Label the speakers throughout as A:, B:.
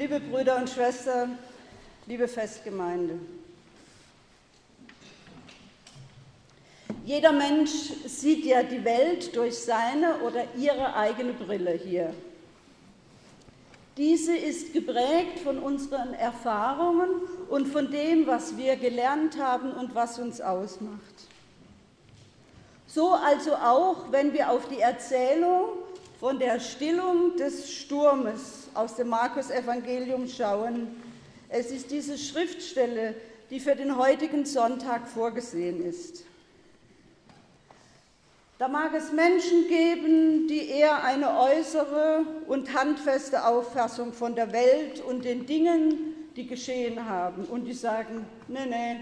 A: liebe Brüder und Schwestern, liebe Festgemeinde. Jeder Mensch sieht ja die Welt durch seine oder ihre eigene Brille hier. Diese ist geprägt von unseren Erfahrungen und von dem, was wir gelernt haben und was uns ausmacht. So also auch, wenn wir auf die Erzählung von der Stillung des Sturmes aus dem Markus-Evangelium schauen. Es ist diese Schriftstelle, die für den heutigen Sonntag vorgesehen ist. Da mag es Menschen geben, die eher eine äußere und handfeste Auffassung von der Welt und den Dingen, die geschehen haben, und die sagen, nee, nee,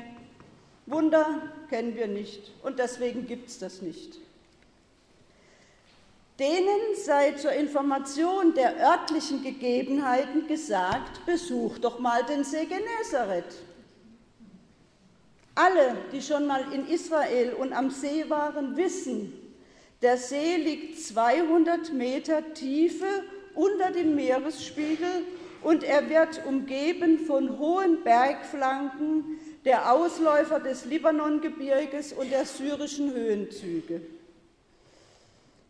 A: Wunder kennen wir nicht und deswegen gibt es das nicht. Denen sei zur Information der örtlichen Gegebenheiten gesagt, besucht doch mal den See Genezareth. Alle, die schon mal in Israel und am See waren, wissen, der See liegt 200 Meter Tiefe unter dem Meeresspiegel und er wird umgeben von hohen Bergflanken, der Ausläufer des Libanongebirges und der syrischen Höhenzüge.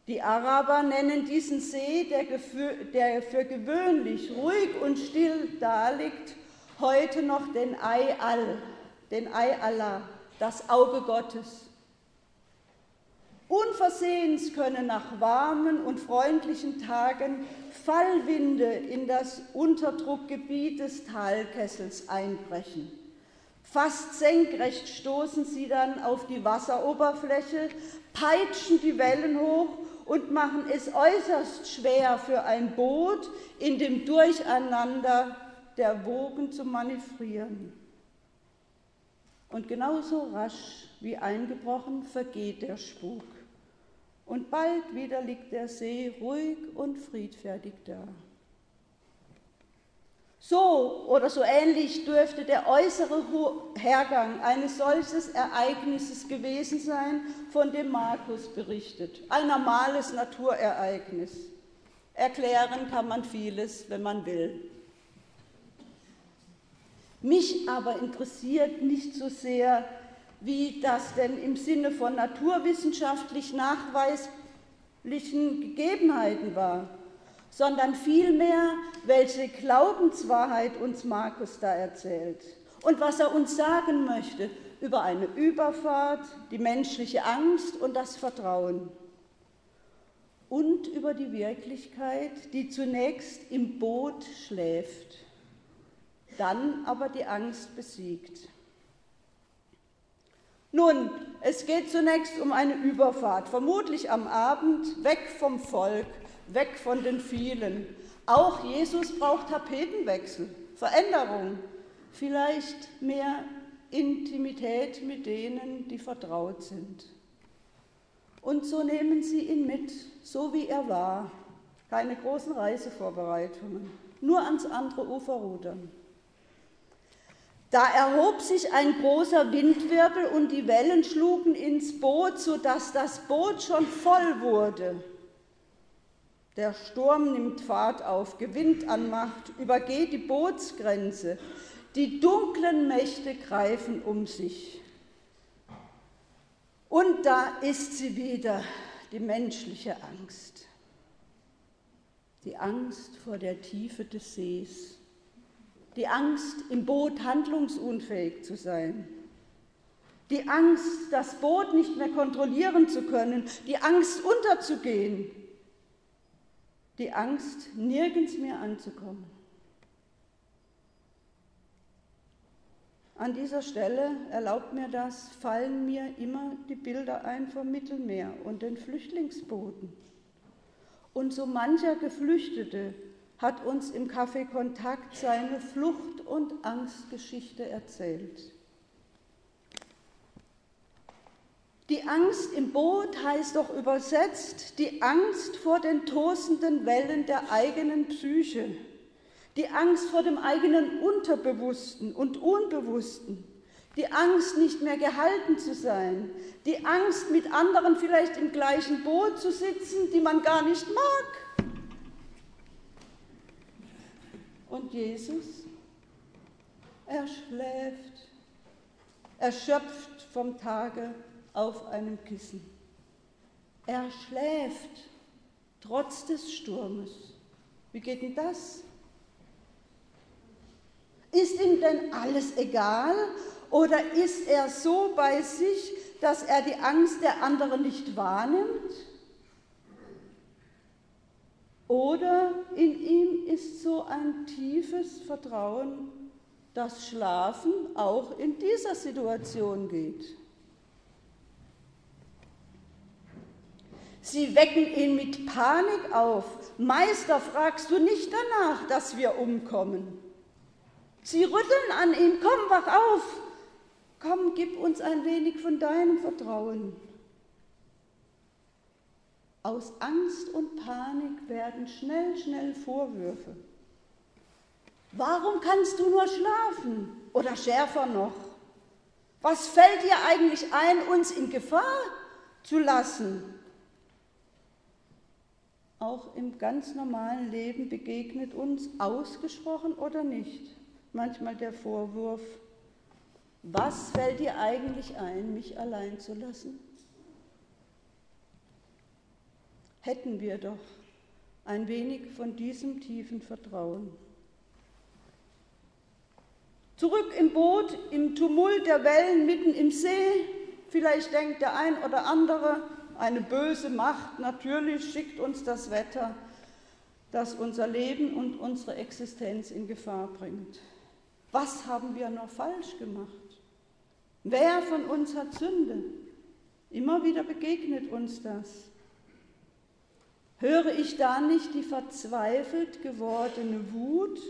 A: Die Araber nennen diesen See, der, für gewöhnlich ruhig und still daliegt, heute noch den Ei Al, den Ei Allah, das Auge Gottes. Unversehens können nach warmen und freundlichen Tagen Fallwinde in das Unterdruckgebiet des Talkessels einbrechen. Fast senkrecht stoßen sie dann auf die Wasseroberfläche, peitschen die Wellen hoch und machen es äußerst schwer für ein Boot in dem Durcheinander der Wogen zu manövrieren. Und genauso rasch wie eingebrochen vergeht der Spuk und bald wieder liegt der See ruhig und friedfertig da. So oder so ähnlich dürfte der äußere Hergang eines solches Ereignisses gewesen sein, von dem Markus berichtet. Ein normales Naturereignis. Erklären kann man vieles, wenn man will. Mich aber interessiert nicht so sehr wie das denn im Sinne von naturwissenschaftlich nachweislichen Gegebenheiten war, sondern vielmehr, welche Glaubenswahrheit uns Markus da erzählt und was er uns sagen möchte über eine Überfahrt, die menschliche Angst und das Vertrauen und über die Wirklichkeit, die zunächst im Boot schläft, dann aber die Angst besiegt. Nun, es geht zunächst um eine Überfahrt, vermutlich am Abend, weg vom Volk, weg von den vielen. Auch Jesus braucht Tapetenwechsel, Veränderung, vielleicht mehr Intimität mit denen, die vertraut sind. Und so nehmen sie ihn mit, so wie er war. Keine großen Reisevorbereitungen, nur ans andere Ufer rudern. Da erhob sich ein großer Windwirbel und die Wellen schlugen ins Boot, sodass das Boot schon voll wurde. Der Sturm nimmt Fahrt auf, gewinnt an Macht, übergeht die Bootsgrenze. Die dunklen Mächte greifen um sich. Und da ist sie wieder, die menschliche Angst. Die Angst vor der Tiefe des Sees die Angst, im Boot handlungsunfähig zu sein, die Angst, das Boot nicht mehr kontrollieren zu können, die Angst unterzugehen, die Angst, nirgends mehr anzukommen. An dieser Stelle, erlaubt mir das, fallen mir immer die Bilder ein vom Mittelmeer und den Flüchtlingsbooten. Und so mancher Geflüchtete hat uns im Café Kontakt seine Flucht- und Angstgeschichte erzählt. Die Angst im Boot heißt doch übersetzt die Angst vor den tosenden Wellen der eigenen Psyche, die Angst vor dem eigenen Unterbewussten und Unbewussten, die Angst, nicht mehr gehalten zu sein, die Angst, mit anderen vielleicht im gleichen Boot zu sitzen, die man gar nicht mag. Und Jesus? Er schläft, erschöpft vom Tage auf einem Kissen. Er schläft trotz des Sturmes. Wie geht denn das? Ist ihm denn alles egal oder ist er so bei sich, dass er die Angst der anderen nicht wahrnimmt? Oder in ihm ist so ein tiefes Vertrauen, dass Schlafen auch in dieser Situation geht. Sie wecken ihn mit Panik auf. Meister, fragst du nicht danach, dass wir umkommen? Sie rütteln an ihm, komm, wach auf, komm, gib uns ein wenig von deinem Vertrauen. Aus Angst und Panik werden schnell, schnell Vorwürfe. Warum kannst du nur schlafen? Oder schärfer noch, was fällt dir eigentlich ein, uns in Gefahr zu lassen? Auch im ganz normalen Leben begegnet uns, ausgesprochen oder nicht, manchmal der Vorwurf, was fällt dir eigentlich ein, mich allein zu lassen? Hätten wir doch ein wenig von diesem tiefen Vertrauen. Zurück im Boot, im Tumult der Wellen mitten im See, vielleicht denkt der ein oder andere, eine böse Macht natürlich schickt uns das Wetter, das unser Leben und unsere Existenz in Gefahr bringt. Was haben wir noch falsch gemacht? Wer von uns hat Sünde? Immer wieder begegnet uns das. Höre ich da nicht die verzweifelt gewordene Wut?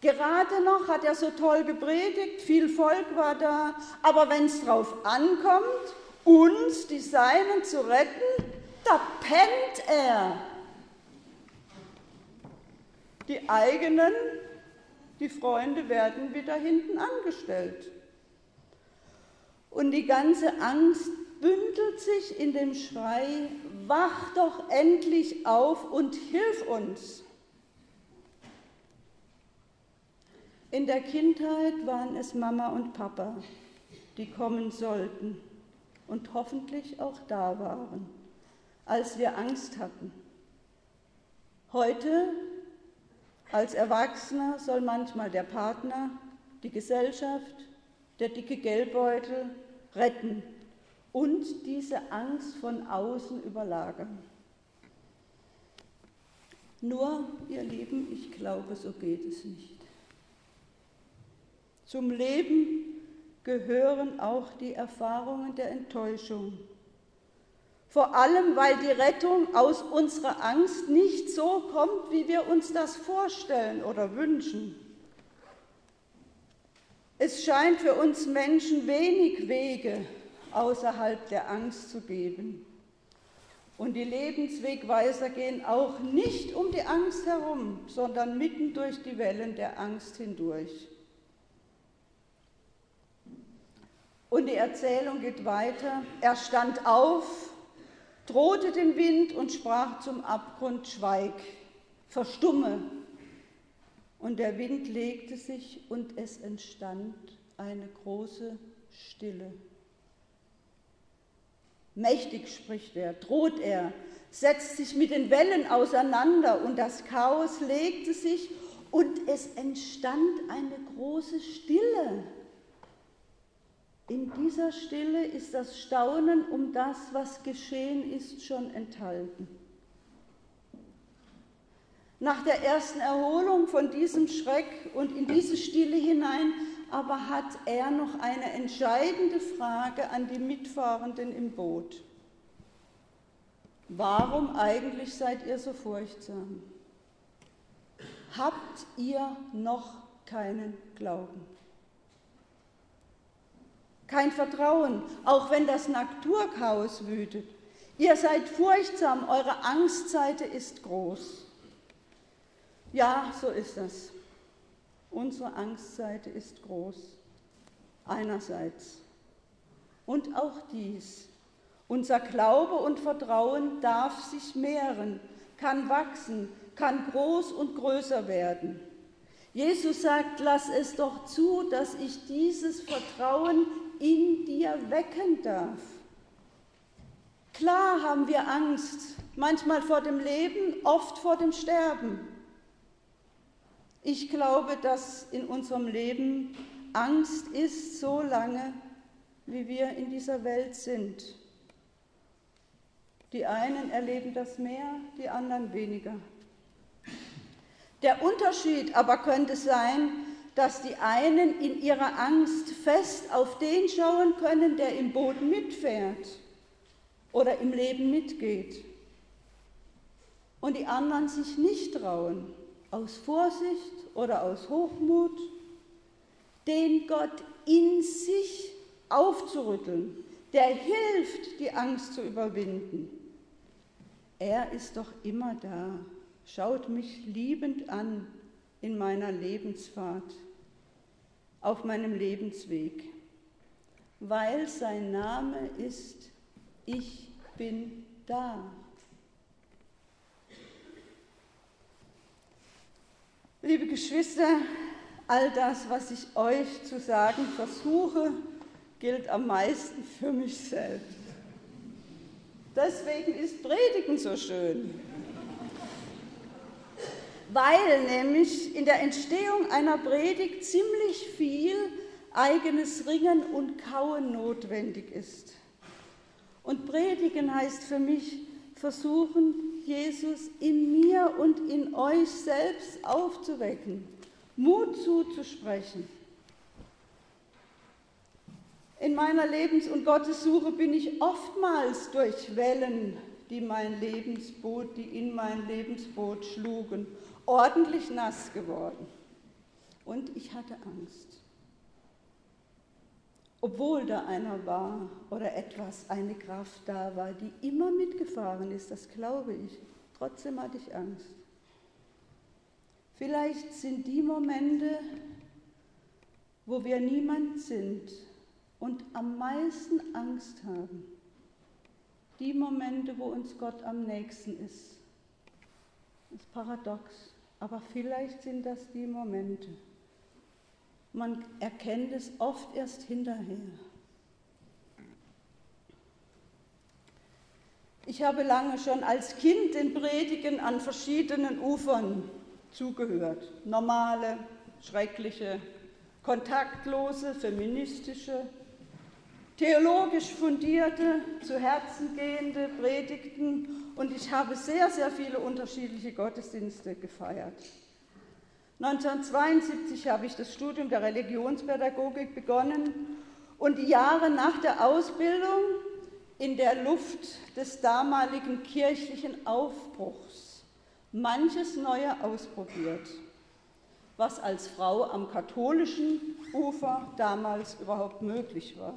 A: Gerade noch hat er so toll gepredigt, viel Volk war da, aber wenn es drauf ankommt, uns, die Seinen, zu retten, da pennt er. Die eigenen, die Freunde werden wieder hinten angestellt. Und die ganze Angst bündelt sich in dem Schrei, wach doch endlich auf und hilf uns. In der Kindheit waren es Mama und Papa, die kommen sollten und hoffentlich auch da waren, als wir Angst hatten. Heute, als Erwachsener, soll manchmal der Partner, die Gesellschaft, der dicke Geldbeutel retten und diese Angst von außen überlagern. Nur, ihr Lieben, ich glaube, so geht es nicht. Zum Leben gehören auch die Erfahrungen der Enttäuschung. Vor allem, weil die Rettung aus unserer Angst nicht so kommt, wie wir uns das vorstellen oder wünschen. Es scheint für uns Menschen wenig Wege außerhalb der Angst zu geben. Und die Lebenswegweiser gehen auch nicht um die Angst herum, sondern mitten durch die Wellen der Angst hindurch. Und die Erzählung geht weiter. Er stand auf, drohte den Wind und sprach zum Abgrund, schweig, verstumme. Und der Wind legte sich und es entstand eine große Stille. Mächtig spricht er, droht er, setzt sich mit den Wellen auseinander und das Chaos legte sich und es entstand eine große Stille. In dieser Stille ist das Staunen um das, was geschehen ist, schon enthalten. Nach der ersten Erholung von diesem Schreck und in diese Stille hinein aber hat er noch eine entscheidende Frage an die Mitfahrenden im Boot. Warum eigentlich seid ihr so furchtsam? Habt ihr noch keinen Glauben? Kein Vertrauen, auch wenn das Naturchaos wütet. Ihr seid furchtsam, eure Angstseite ist groß. Ja, so ist das. Unsere Angstseite ist groß. Einerseits. Und auch dies. Unser Glaube und Vertrauen darf sich mehren, kann wachsen, kann groß und größer werden. Jesus sagt, lass es doch zu, dass ich dieses Vertrauen in dir wecken darf. Klar haben wir Angst, manchmal vor dem Leben, oft vor dem Sterben. Ich glaube, dass in unserem Leben Angst ist so lange, wie wir in dieser Welt sind. Die einen erleben das mehr, die anderen weniger. Der Unterschied aber könnte sein, dass die einen in ihrer Angst fest auf den schauen können, der im Boot mitfährt oder im Leben mitgeht. Und die anderen sich nicht trauen, aus Vorsicht oder aus Hochmut, den Gott in sich aufzurütteln, der hilft, die Angst zu überwinden. Er ist doch immer da, schaut mich liebend an in meiner Lebensfahrt, auf meinem Lebensweg, weil sein Name ist, ich bin da. Liebe Geschwister, all das, was ich euch zu sagen versuche, gilt am meisten für mich selbst. Deswegen ist Predigen so schön. Weil nämlich in der Entstehung einer Predigt ziemlich viel eigenes Ringen und Kauen notwendig ist. Und Predigen heißt für mich versuchen, Jesus in mir und in euch selbst aufzuwecken, Mut zuzusprechen. In meiner Lebens- und Gottessuche bin ich oftmals durch Wellen, die mein Lebensboot, die in mein Lebensboot schlugen, ordentlich nass geworden. Und ich hatte Angst. Obwohl da einer war oder etwas, eine Kraft da war, die immer mitgefahren ist, das glaube ich. Trotzdem hatte ich Angst. Vielleicht sind die Momente, wo wir niemand sind und am meisten Angst haben, die Momente, wo uns Gott am nächsten ist. Das ist paradox, aber vielleicht sind das die Momente. Man erkennt es oft erst hinterher. Ich habe lange schon als Kind den Predigen an verschiedenen Ufern zugehört. Normale, schreckliche, kontaktlose, feministische, theologisch fundierte, zu Herzen gehende Predigten und ich habe sehr, sehr viele unterschiedliche Gottesdienste gefeiert. 1972 habe ich das Studium der Religionspädagogik begonnen und die Jahre nach der Ausbildung in der Luft des damaligen kirchlichen Aufbruchs manches Neue ausprobiert, was als Frau am katholischen Ufer damals überhaupt möglich war.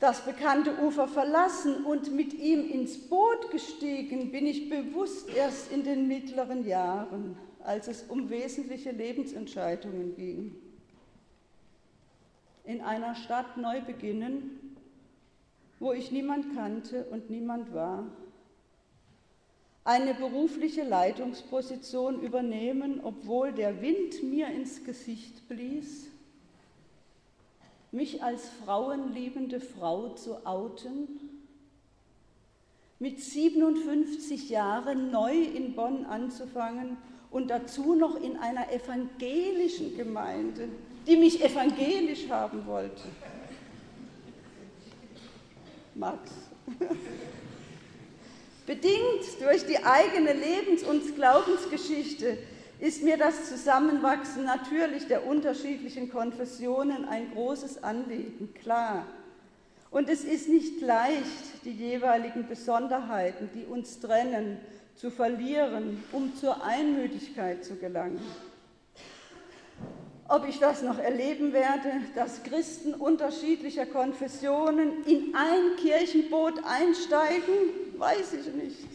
A: Das bekannte Ufer verlassen und mit ihm ins Boot gestiegen bin ich bewusst erst in den mittleren Jahren, als es um wesentliche Lebensentscheidungen ging. In einer Stadt neu beginnen, wo ich niemand kannte und niemand war. Eine berufliche Leitungsposition übernehmen, obwohl der Wind mir ins Gesicht blies mich als frauenliebende Frau zu outen, mit 57 Jahren neu in Bonn anzufangen und dazu noch in einer evangelischen Gemeinde, die mich evangelisch haben wollte. Max. Bedingt durch die eigene Lebens- und Glaubensgeschichte ist mir das Zusammenwachsen natürlich der unterschiedlichen Konfessionen ein großes Anliegen, klar. Und es ist nicht leicht, die jeweiligen Besonderheiten, die uns trennen, zu verlieren, um zur Einmütigkeit zu gelangen. Ob ich das noch erleben werde, dass Christen unterschiedlicher Konfessionen in ein Kirchenboot einsteigen, weiß ich nicht.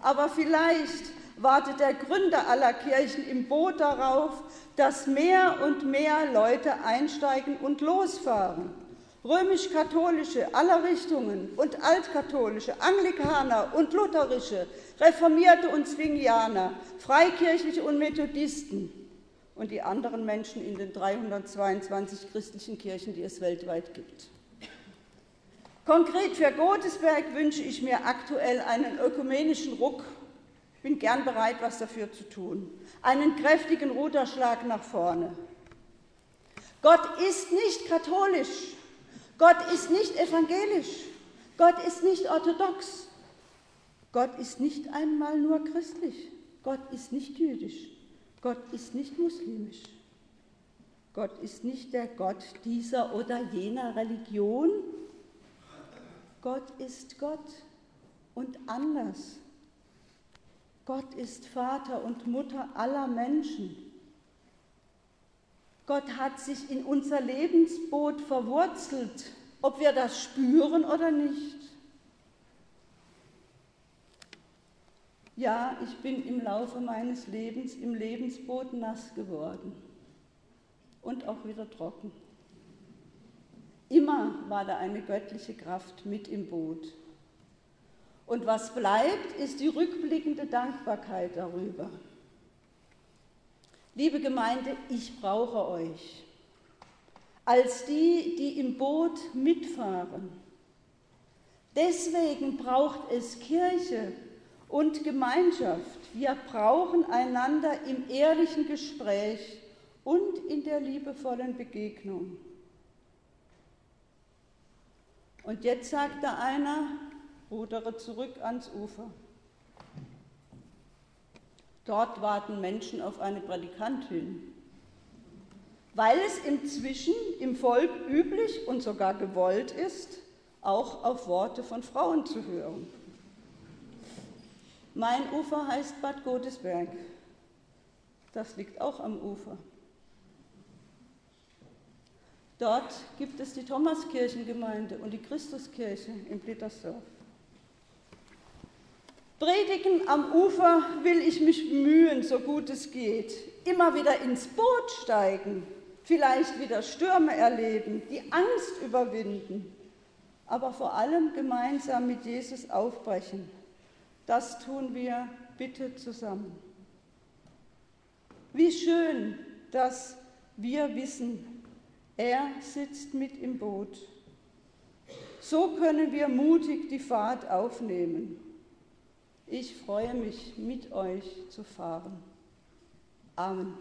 A: Aber vielleicht wartet der Gründer aller Kirchen im Boot darauf, dass mehr und mehr Leute einsteigen und losfahren, römisch-katholische aller Richtungen und altkatholische, Anglikaner und lutherische, Reformierte und Zwingianer, Freikirchliche und Methodisten und die anderen Menschen in den 322 christlichen Kirchen, die es weltweit gibt. Konkret für Godesberg wünsche ich mir aktuell einen ökumenischen Ruck. Ich bin gern bereit, was dafür zu tun. Einen kräftigen Ruderschlag nach vorne. Gott ist nicht katholisch. Gott ist nicht evangelisch. Gott ist nicht orthodox. Gott ist nicht einmal nur christlich. Gott ist nicht jüdisch. Gott ist nicht muslimisch. Gott ist nicht der Gott dieser oder jener Religion, Gott ist Gott und anders. Gott ist Vater und Mutter aller Menschen. Gott hat sich in unser Lebensboot verwurzelt, ob wir das spüren oder nicht. Ja, ich bin im Laufe meines Lebens im Lebensboot nass geworden und auch wieder trocken. Immer war da eine göttliche Kraft mit im Boot. Und was bleibt, ist die rückblickende Dankbarkeit darüber. Liebe Gemeinde, ich brauche euch als die, die im Boot mitfahren. Deswegen braucht es Kirche und Gemeinschaft. Wir brauchen einander im ehrlichen Gespräch und in der liebevollen Begegnung. Und jetzt sagt da einer, rudere zurück ans Ufer. Dort warten Menschen auf eine Predikantin, weil es inzwischen im Volk üblich und sogar gewollt ist, auch auf Worte von Frauen zu hören. Mein Ufer heißt Bad Godesberg. Das liegt auch am Ufer. Dort gibt es die Thomaskirchengemeinde und die Christuskirche in Blittersdorf. Predigen am Ufer will ich mich bemühen, so gut es geht. Immer wieder ins Boot steigen, vielleicht wieder Stürme erleben, die Angst überwinden, aber vor allem gemeinsam mit Jesus aufbrechen. Das tun wir bitte zusammen. Wie schön, dass wir wissen, er sitzt mit im Boot. So können wir mutig die Fahrt aufnehmen. Ich freue mich, mit euch zu fahren. Amen.